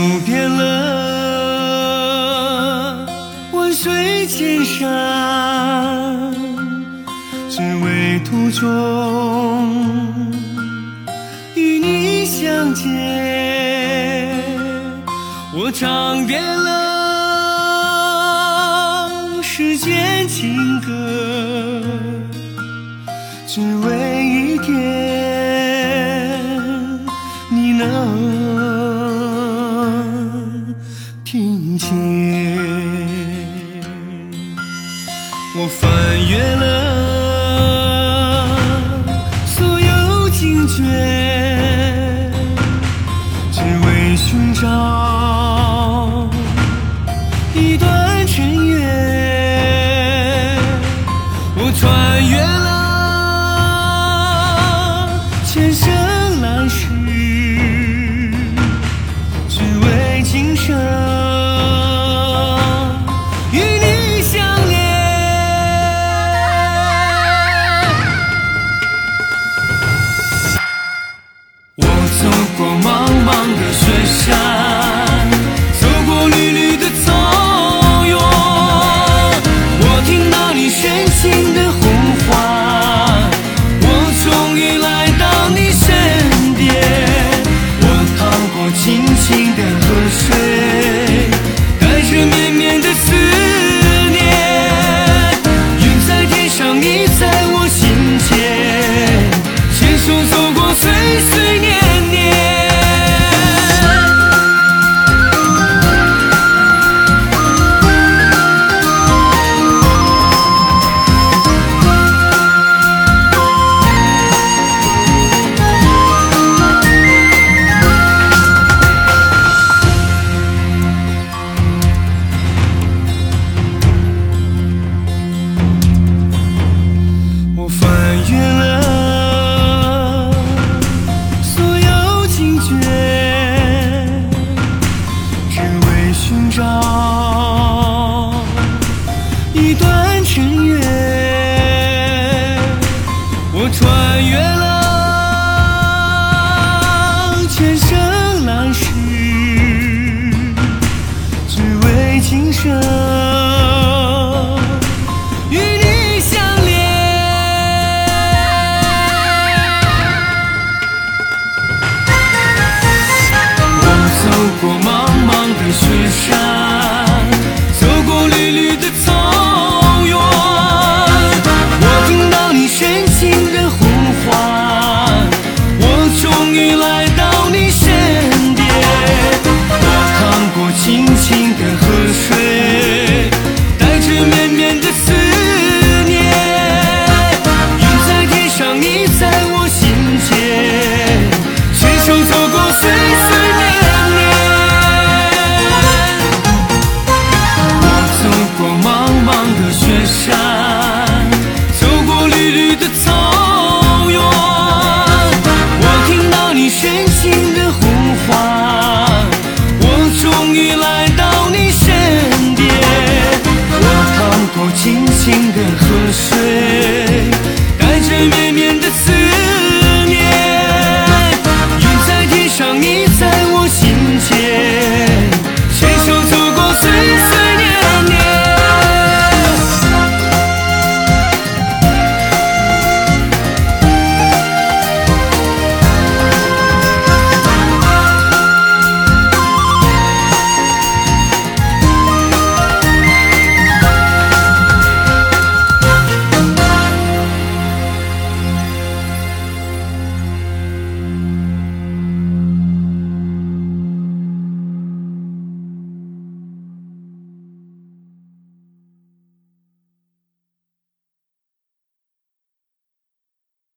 走遍了万水千山，只为途中与你相见。我唱遍了世间情歌，只为一天听见。我翻阅了所有经卷，只为寻找轻轻的河水，我翻阅了所有经卷，只为寻找一段尘缘。我穿越了千生走过绿绿的草原我听到你深情的呼唤我终于来的河水带着绵绵的思